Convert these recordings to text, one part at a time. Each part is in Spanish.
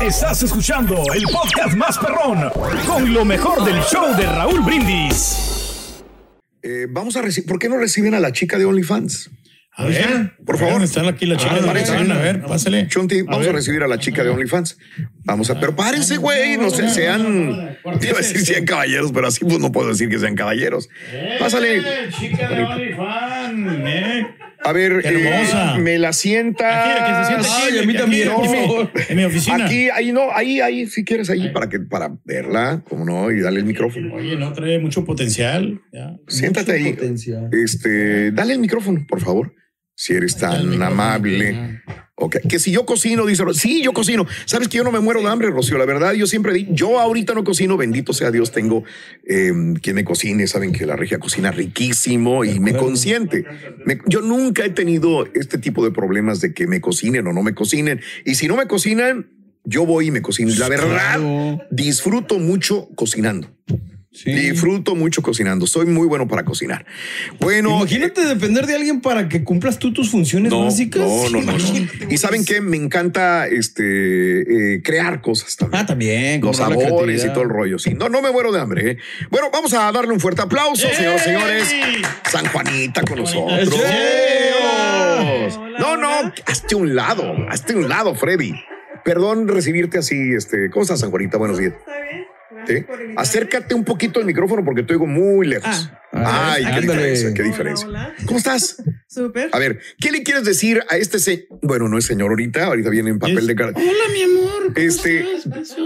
Estás escuchando el podcast más perrón con lo mejor del show de Raúl Brindis. Eh, vamos a recibir. ¿Por qué no reciben a la chica de OnlyFans? A ver, por favor. Están aquí la chica Ah, de. OnlyFans. A ver, pásale. Chunti, vamos a, recibir a la chica de OnlyFans. Vamos a, pero párense, güey, no sé, sean, te iba a decir sean caballeros, pero así pues no puedo decir que sean caballeros. Pásale. Eh, Chica de OnlyFans, eh. A ver, eh, me la sienta. Aquí, que se siente aquí, Ay, a mí también, aquí, en mi- oficina. Aquí, ahí no, ahí, ahí, si quieres, ahí, para que, para verla, como no, y darle el micrófono. Oye, no trae mucho potencial. ya. Siéntate ahí. Este, dale el micrófono, por favor. Si eres tan amable. Que si yo cocino, dice, sí, yo cocino. Sabes que yo no me muero de hambre, Rocío. La verdad, yo siempre di, yo ahorita no cocino, bendito sea Dios, tengo eh, quien me cocine. Saben que la regia cocina riquísimo y me consiente. Me- yo nunca he tenido este tipo de problemas de que me cocinen o no me cocinen. Y si no me cocinan, yo voy y me cocino. La verdad, disfruto mucho cocinando. Disfruto mucho cocinando. Soy muy bueno para cocinar. Bueno, Imagínate depender de alguien para que cumplas tú tus funciones no, básicas. No, no, no, no. Y saben que me encanta este eh, crear cosas también. Ah, también. Los sabores y todo el rollo. Sí, no, no me muero de hambre. ¿eh? Bueno, vamos a darle un fuerte aplauso, señoras y señores. San Juanita con nosotros. No, no, hazte un lado, hazte un lado, Freddy. Perdón recibirte así, este, ¿cómo estás, San Juanita? Buenos días. ¿Sí? Acércate un poquito al micrófono porque te oigo muy lejos. Ay, qué ándale. diferencia, qué diferencia. ¿Cómo estás? Súper. A ver, ¿qué le quieres decir a este señor? Bueno, no es señor ahorita, ahorita viene en papel de cara. Hola, mi amor. Este,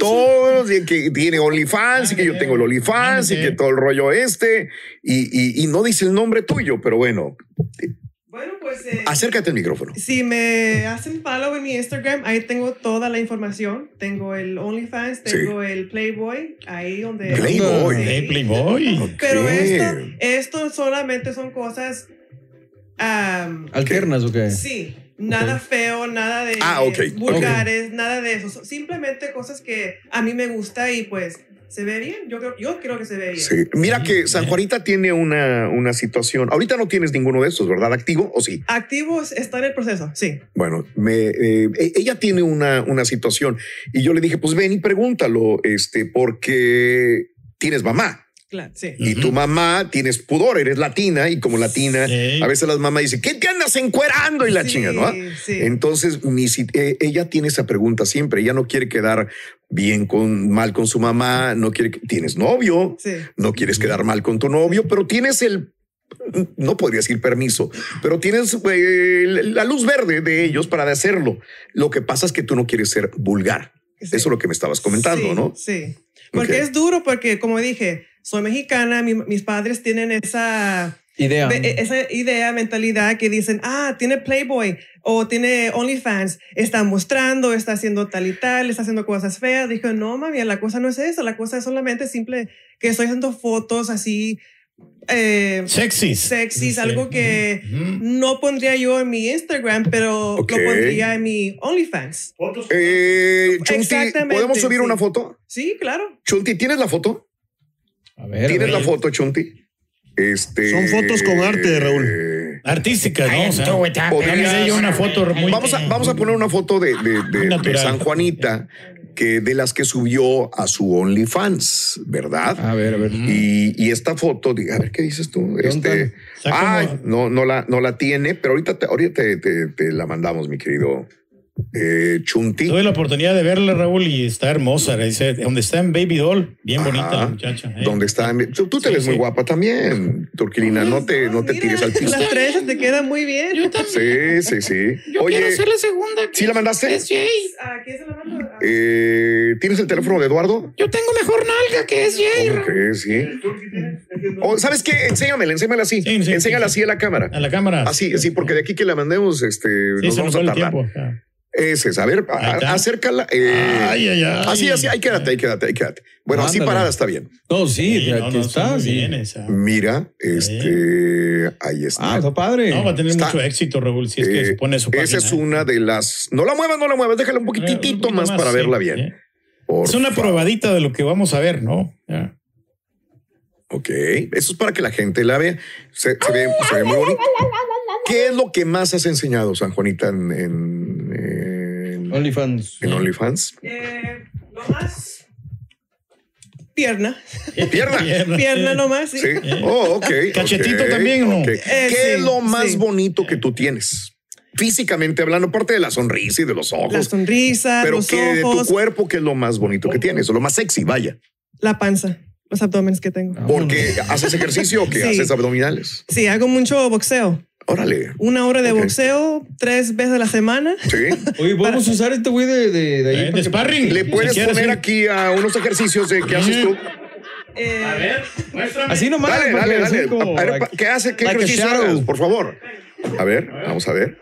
todos que tiene OnlyFans y que yo tengo el OnlyFans y que todo el rollo este y, y- y no dice el nombre tuyo, pero Bueno, pues eh, acércate al micrófono. si me hacen follow en mi Instagram, ahí tengo toda la información. Tengo el OnlyFans, Sí. tengo el Playboy, ahí donde... Playboy. Sí. Eh, Playboy. Pero esto, esto solamente son cosas... ¿Alternas o qué? sí, nada feo, nada de Ah, ok, vulgares, nada de eso. Simplemente cosas que a mí me gusta y pues se ve bien. Yo creo, yo creo que se ve bien. Sí. Mira que San Juanita tiene una, una situación. Ahorita no tienes ninguno de estos, ¿verdad? ¿Activo o sí? Activos está en el proceso, sí. Bueno, me, eh, e- ella tiene una, una situación y yo le dije, pues ven y pregúntalo, este, porque tienes mamá. Claro, sí. Y tu mamá tienes pudor, eres latina y como latina, Sí. a veces las mamás dicen, ¿qué te andas encuerando? Y la Sí, chinga, ¿no? sí. Entonces, mi si- eh, ella tiene esa pregunta siempre. Ella no quiere quedar bien con mal con su mamá, no quiere que tienes novio, Sí. no quieres quedar mal con tu novio, pero tienes el no podría decir permiso, pero tienes eh, la luz verde de ellos para hacerlo. Lo que pasa es que tú no quieres ser vulgar. Sí. Eso es lo que me estabas comentando, Sí, ¿no? Sí. Porque es duro, porque como dije, soy mexicana, mi- mis padres tienen esa, Idea. e, esa idea, mentalidad que dicen, ah, tiene Playboy o tiene OnlyFans, está mostrando, está haciendo tal y tal, está haciendo cosas feas. Dijo, no, mami, la cosa no es esa, la cosa es solamente simple que estoy haciendo fotos así eh, Sexys. sexys, algo que no pondría yo en mi Instagram, pero Ok. lo pondría en mi OnlyFans. Eh, Chunti, ¿podemos subir sí. una foto? Sí, claro. Chunti, ¿tienes la foto? A ver. ¿Tienes la foto, Chunti? Este, Son fotos con arte, Raúl. Artística, ¿no? O sea, podrías- podría una foto muy... Vamos a, vamos a poner una foto de, de- de- de natural. San Juanita, que de las que subió a su OnlyFans, ¿verdad? A ver, a ver. Y, y esta foto, a ver qué dices tú. Este, ay, no, no la, no la tiene, pero ahorita te, ahorita te, te- te la mandamos, mi querido eh, Chunti. Tuve la oportunidad de verla, Raúl, y está hermosa. Dice, donde está en Baby Doll, bien bonita muchacha. ¿eh? ¿Dónde está? Tú, tú te Sí, ves muy guapa también, Turquilina. No te, no te Mira, tires al piso. Las trenzas te quedan muy bien. Yo Sí, sí, sí. Oye, la segunda. ¿sí la mandaste? ¿A quién se la mando? Eh, ¿Tienes el teléfono de Eduardo? Yo tengo mejor nalga que es Jay. Sí. O, ¿Sabes qué? Enséñamela, enséñamela así. Sí, sí, Enséñala sí, así a la cámara. A la cámara. Así, sí, porque de aquí que la mandemos, este, Sí, nos vamos a tardar. Ese es, a ver, a- acércala. eh, Ay, ay, ay. Así, así, ahí quédate, ahí quédate, ahí quédate. Bueno, así parada está bien. No, sí, Sí, no, aquí no, está. muy sí. bien esa. Mira, este, ahí está. Ah, está padre. No, va a tener Está- mucho éxito, Raúl, si es que Eh, se pone su página. esa es una de las. No la muevas, no la muevas, déjala un Eh, poquitito más, para sí, verla bien. Es una favor. probadita de lo que vamos a ver, ¿no? Ya. Ok, eso es para que la gente la vea. Se, se ve, se ve muy bonito. ¿Qué es lo que más has enseñado, San Juanita, en, en, en- OnlyFans. en OnlyFans? Eh, lo más. Pierna. Pierna. Pierna nomás, sí. Sí. Oh, ok. ¿Cachetito también no? ok. Eh, ¿Qué sí, es lo más sí. bonito que tú tienes? Físicamente hablando, aparte de la sonrisa y de los La ojos. sonrisa, Pero los que de tu cuerpo, ¿qué es lo más bonito que tienes? O lo más sexy, vaya. la panza, los abdómenes que tengo. Porque haces ejercicio o que Sí. haces abdominales. Sí, hago mucho boxeo. Órale. Una hora de boxeo, tres veces a la semana. Sí. Oye, podemos usar este güey de, de, de ahí. Eh, de que- sparring. Le puedes Si poner aquí a unos ejercicios de qué haces tú. Eh, Así nomás. Dale, dale, que dale. como- A ver, ¿qué hace? ¿Qué like a ejercicio haces? Por favor. A ver, vamos a ver.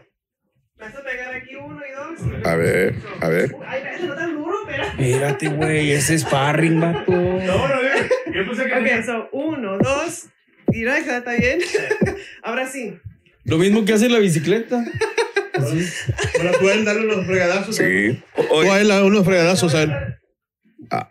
Vas a pegar aquí uno y dos. A ver, a ver. Ay, no tan duro, pero. Espérate, güey, ese es sparring, vato. Ok, so uno, dos. Mira, ya está bien. Ahora sí. Lo mismo que hace la bicicleta. Ahora pueden darle unos fregadazos. Sí. O a él a unos fregadazos a él. Ah,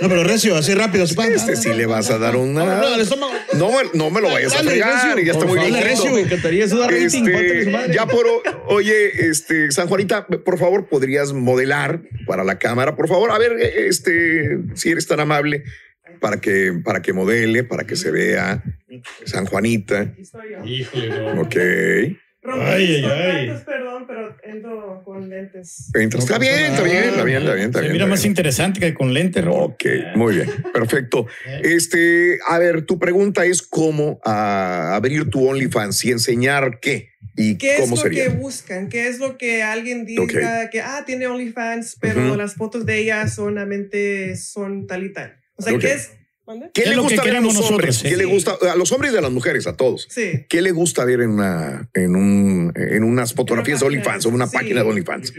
No, pero recio, así rápido. Así, Este sí le vas a dar una. No, no. No, me- no me lo vayas a fregar. recio. Ya está Por muy bien. recio, Me encantaría eso. Este, pártale su madre. ya por oye, este San Juanita, por favor, podrías modelar para la cámara, por favor, a ver, este, si eres tan amable para que para que modele, para que se vea San Juanita, aquí estoy yo. Híjole, no. ok. Ay, ay, ay. perdón, pero entro con lentes. Está bien, está bien, está bien, está bien, está Se bien. mira está más interesante que con lente, Raúl. Ok, muy bien, perfecto. Este, a ver, tu pregunta es cómo ah, abrir tu OnlyFans y enseñar qué y ¿Qué es cómo lo sería. que buscan? ¿Qué es lo que alguien diga Ok. que, ah, tiene OnlyFans, pero Ujú. las fotos de ella solamente son tal y tal? O sea, Ok. ¿qué es? ¿Mande? ¿Qué Es le que gusta ver a los hombres? ¿Qué sí. le gusta a los hombres y a las mujeres, a todos? Sí. ¿Qué le gusta ver en una en un en unas fotografías de OnlyFans o una sí. página de OnlyFans?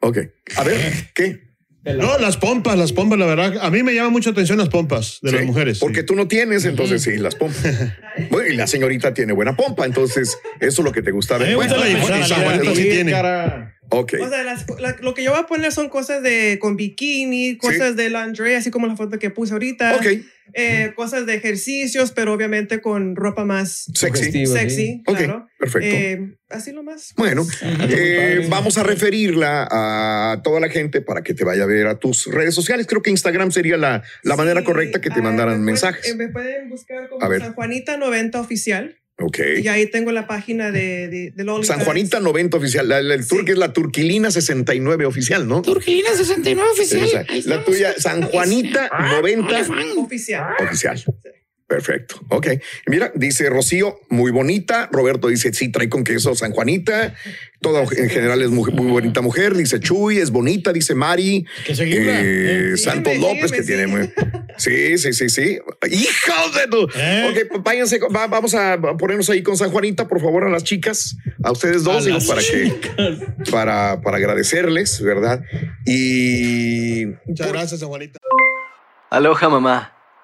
Ok. A ver, ¿qué? No, las pompas, las pompas, la verdad. A mí me llama mucha atención las pompas de Sí, las mujeres. Porque tú no tienes, entonces sí, las pompas. Bueno, y la señorita tiene buena pompa, entonces eso es lo que te gusta ver. Bueno, la personalidad. bueno, sí Sí, tiene. cara. Ok. O sea, las- la- lo que yo voy a poner son cosas de con bikini, cosas de lingerie, así como la foto que puse ahorita. Ok. Eh, cosas de ejercicios, pero obviamente con ropa más Sexy. Sí. sexy. Claro. perfecto. Eh, así lo más. Bueno, eh, vamos a referirla a toda la gente para que te vaya a ver a tus redes sociales. Creo que Instagram sería la, la manera Sí, correcta que te ah, mandaran me pueden- mensajes. eh, me pueden buscar como A ver. San Juanita 90 oficial. Ok. Y ahí tengo la página de, de, del San OnlyFans. Juanita 90 oficial. La, la- el turque es la Turquilina 69 oficial, ¿no? Turquilina 69 oficial. La tuya, San Juanita 90 Oficial. oficial. Perfecto. Ok. Mira, dice Rocío, muy bonita. Roberto dice, sí, trae con queso San Juanita. Todo en general es muy, muy bonita mujer. Dice Chuy, es bonita. Dice Mari. Que Eh, eh. Santos Sígueme, López, que tiene muy. Sí, sí, sí, sí. ¡Hijos de tu! Eh. Ok, váyanse. va- vamos a ponernos ahí con San Juanita, por favor, a las chicas, a ustedes dos, A digo, las para que, para, para agradecerles, ¿verdad? Y Muchas gracias, San Juanita. Aloha mamá.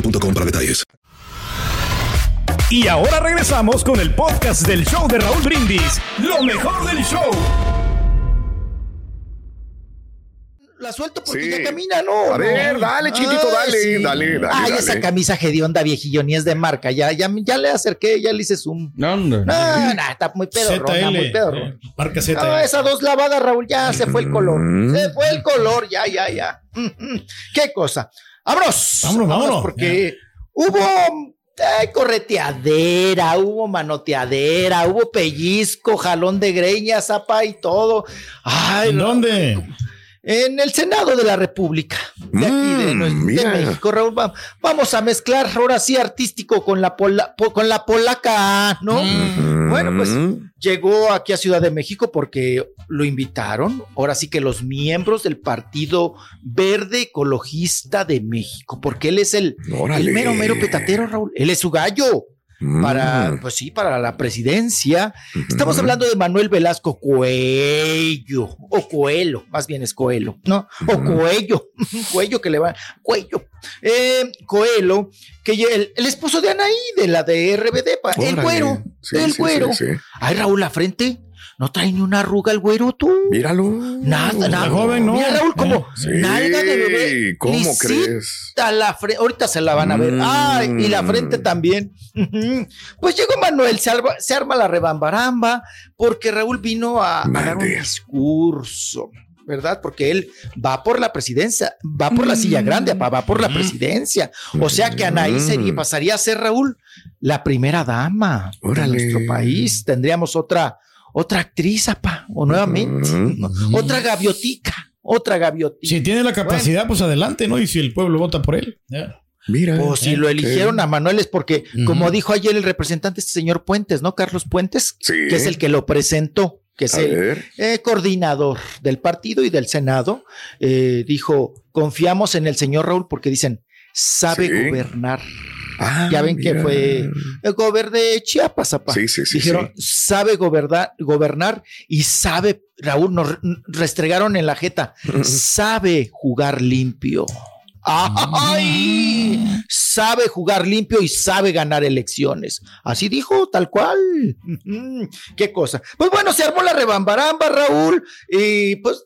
boostmobile.com para detalles. Y ahora regresamos con el podcast del show de Raúl Brindis. Lo mejor del show. La suelto porque Sí. ya camina, ¿no? A ver, dale, chiquitito, dale, dale, dale, Ay, dale. esa camisa hedionda viejillo, ni es de marca. Ya, ya, ya le acerqué, ya le hice zoom. No, no, No, no, está muy pedorrona, muy pedorrona. eh, Marca Z. No, esas dos lavadas, Raúl, ya se fue el color. Se fue el color, ya, ya, ya. Mm, mm. Qué cosa. Vámonos. Vámonos, vámonos. Porque hubo eh, correteadera, hubo manoteadera, hubo pellizco, jalón de greña, zapa y todo. Ay, ¿En dónde? En el Senado de la República, de aquí de, Mm, de. México, Raúl. Va- Vamos a mezclar ahora sí artístico con la, pola- po- con la polaca, ¿no? Bueno, pues llegó aquí a Ciudad de México porque lo invitaron, ahora sí que los miembros del Partido Verde Ecologista de México, porque él es el, el mero, mero petatero, Raúl. Él es su gallo para, pues sí, para la presidencia. Estamos hablando de Manuel Velasco Cuello, o Coelho, más bien es Coelho, ¿no? O Cuello, Cuello que le va, Cuello. Eh, Coelho, que el, el esposo de Anaí, de la de RBD, el Sí, el sí, sí, sí. Ay, Raúl, la frente, no trae ni una arruga el güero, tú. Míralo. Nada, nada. joven, ¿no? Mira, Raúl, como Sí, nalga de bebé. ¿cómo lisita crees? La fre- Ahorita se la van a ver. Mm. Ay, y la frente también. Pues llegó Manuel, se, arma- se arma la rebambaramba, porque Raúl vino a, a dar un discurso. ¿Verdad? Porque él va por la presidencia, va por la silla grande, papá, va por la presidencia. O sea que Anaí sería, Mm. pasaría a ser Raúl la primera dama Órale. de nuestro país. Tendríamos otra, otra actriz, apa, o nuevamente, ¿no? otra gaviotica, otra gaviotica. Si tiene la capacidad, pues adelante, ¿no? Y si el pueblo vota por él. ya. Mira. O si Eh, lo eligieron a Manuel es porque, como dijo ayer el representante, este señor Puentes, ¿no? Carlos Puentes, Sí. que es el que lo presentó, que es A el eh, coordinador del partido y del Senado, eh, dijo, confiamos en el señor Raúl porque dicen, sabe Sí. gobernar. Ah, ya ven que fue el gobernador de Chiapas, apa. Sí, sí, sí, Dijeron, sabe gobernar, gobernar y sabe, Raúl, nos re- restregaron en la jeta, sabe jugar limpio. ¡Ay! Sabe jugar limpio y sabe ganar elecciones. Así dijo, tal cual. Qué cosa. Pues bueno, se armó la rebambaramba, Raúl, y pues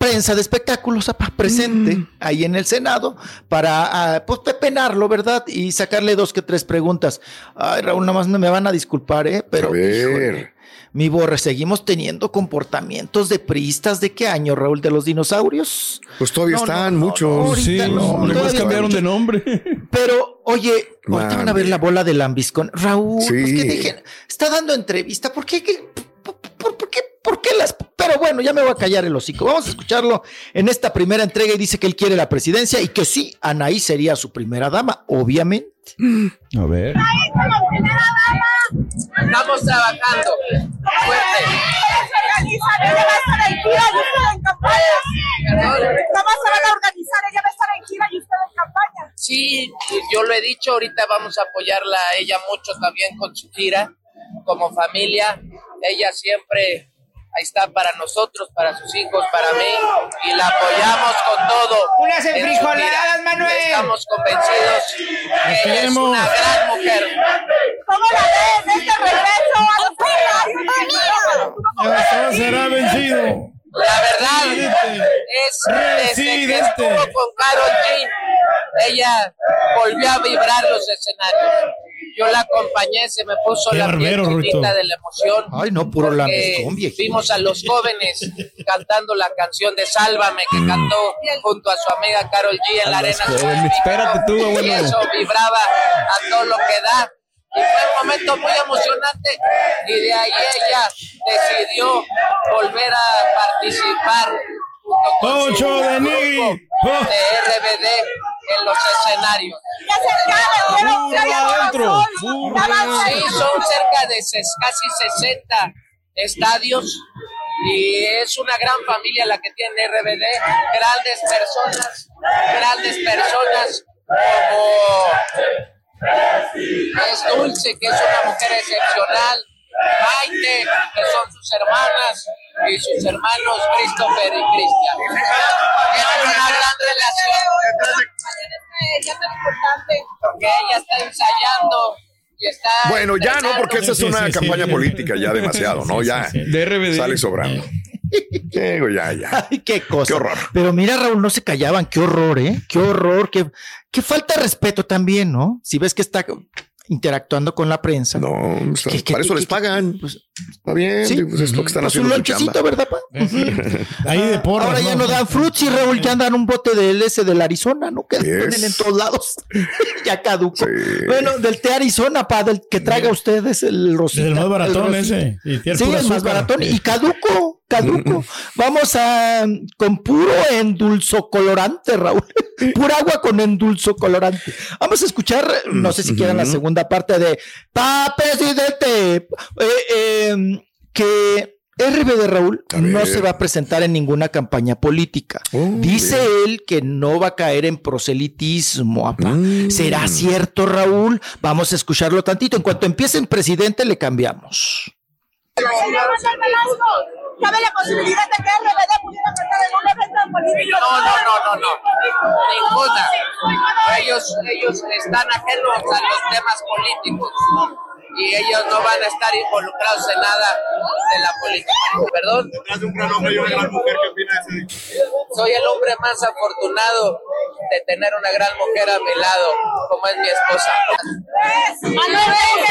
prensa de espectáculos apa, presente ahí en el Senado para ah, pues pepenarlo, ¿verdad? Y sacarle dos que tres preguntas. Ay, Raúl, nada más no me van a disculpar, ¿eh? Pero, A ver. híjole, mi borre, seguimos teniendo comportamientos de priistas. ¿De qué año, Raúl? ¿De los dinosaurios? Pues todavía No, están no, muchos. no, Sí, no, nomás todavía cambiaron de nombre. Pero, oye, ahorita van a ver la bola de lambiscón. Raúl, pues Sí. que dejen, está dando entrevista. ¿Por qué? qué- por, por- por qué? ¿Por qué las? Pero bueno, ya me voy a callar el hocico. Vamos a escucharlo en esta primera entrega y dice que él quiere la presidencia y que sí, Anaí sería su primera dama, obviamente. A ver. Estamos trabajando fuerte. Ella va a estar en gira y usted en campaña. ¿Cómo se van a organizar? Ella va a estar en gira y usted en campaña. Sí, yo lo he dicho, ahorita vamos a apoyarla a ella mucho también con su gira, como familia. Ella siempre ahí está para nosotros, para sus hijos, para mí, y la apoyamos con todo. Unas enfrijoladas. Manuel. Estamos convencidos que ella es una gran mujer. ¿Cómo la ven? Este regreso a los Ya será vencido. La verdad es desde que estuvo con Carol Jean, ella volvió a vibrar los escenarios. Yo la acompañé, se me puso Qué la piel barbero, chinita Rito. de la emoción. Ay, no, puro viejito. Vimos a los jóvenes cantando la canción de Sálvame que cantó junto a su amiga Carol G en la A Arena jóvenes. Espérate tú, abuelo. Y eso vibraba a todo lo que da. Y fue un momento muy emocionante y de ahí ella decidió volver a participar junto con su Ocho de grupo de RBD en los escenarios. adentro. Sí, son cerca de ses- casi 60 estadios y es una gran familia la que tiene RBD, grandes personas, grandes personas como es Dulce, que es una mujer excepcional, Maite, que son sus hermanas, y sus hermanos Christopher y Cristian. Tienen una gran relación. Porque ella está ensayando y está. Bueno, ya no, porque esa es una sí, sí. campaña política, ya demasiado, ¿no? Ya De sale sobrando. Digo, ya, ya. Ay, qué cosa. Qué horror. Pero mira, Raúl, no se callaban. Qué horror, ¿eh? Qué horror. Qué, qué falta de respeto también, ¿no? Si ves que está interactuando con la prensa. No, está- ¿Qué- qué- para eso qué- les pagan. Está bien, Sí. pues es lo que están Pues haciendo un lonchecito, ¿verdad, pa? Ahí de porras. Ahora ya no dan fruits y Raúl ya dan un bote del S del Arizona, ¿no? Que Yes. ponen en todos lados. ya caduco. Bueno, del té Arizona, pa, del que traiga usted es el rosita. Del más baratón el ese. Y Sí, el más baratón y caduco, caduco. Vamos a con puro endulzo colorante, Raúl. Pura agua con endulzo colorante. Vamos a escuchar, no sé si quieran la segunda parte de Pa presidente. Eh, eh, que RBD Raúl no se va a presentar en ninguna campaña política. Oh, Dice bien. él que no va a caer en proselitismo. apa. Mm. ¿Será cierto, Raúl? Vamos a escucharlo tantito. En cuanto empiece en presidente, le cambiamos. ¿cabe la posibilidad de que RBD pudiera cantar en un evento político? No, no, no, no, no. Ninguna. Ellos, ellos están ajenos a los temas políticos y ellos no van a estar involucrados en nada de la política. Perdón. Soy el hombre más afortunado de tener una gran mujer a mi lado, como es mi esposa.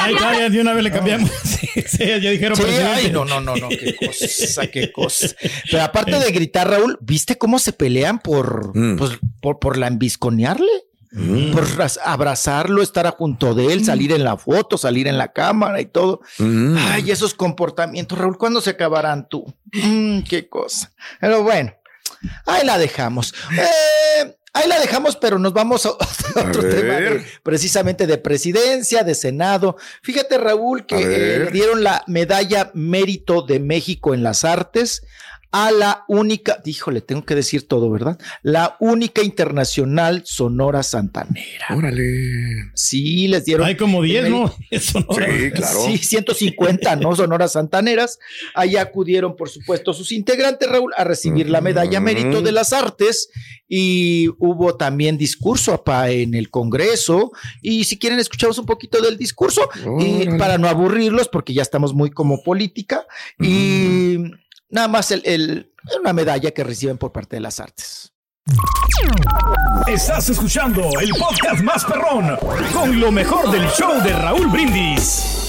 Ahí está, ya de una vez le cambiamos. Sí, sí, ya dijeron Sí, presidente. ay, no, no, no, no, qué cosa, qué cosa. Pero aparte de gritar, Raúl, ¿viste cómo se pelean por, Mm. pues, por, por lambisconearle? Por raz- abrazarlo, estar junto de él, salir en la foto, salir en la cámara y todo. Mm. Ay, esos comportamientos, Raúl, ¿cuándo se acabarán tú? Mm, qué cosa. Pero bueno, ahí la dejamos. Eh, ahí la dejamos, pero nos vamos a, a otro A tema de- precisamente de presidencia, de Senado. Fíjate, Raúl, que eh, dieron la medalla Mérito de México en las artes a la única, híjole, tengo que decir todo, ¿verdad? La única internacional Sonora Santanera. Órale. Sí, les dieron. Hay como 10, el ¿no? Eso no. Sí, claro. Sí, 150, ¿no? Sonoras Santaneras. Ahí acudieron, por supuesto, sus integrantes, Raúl, a recibir la medalla Mérito de las Artes. Y hubo también discurso apa, en el Congreso. Y si quieren, escuchamos un poquito del discurso eh, para no aburrirlos, porque ya estamos muy como política. Y nada más el, el- una medalla que reciben por parte de las artes. Estás escuchando el podcast más perrón con lo mejor del show de Raúl Brindis.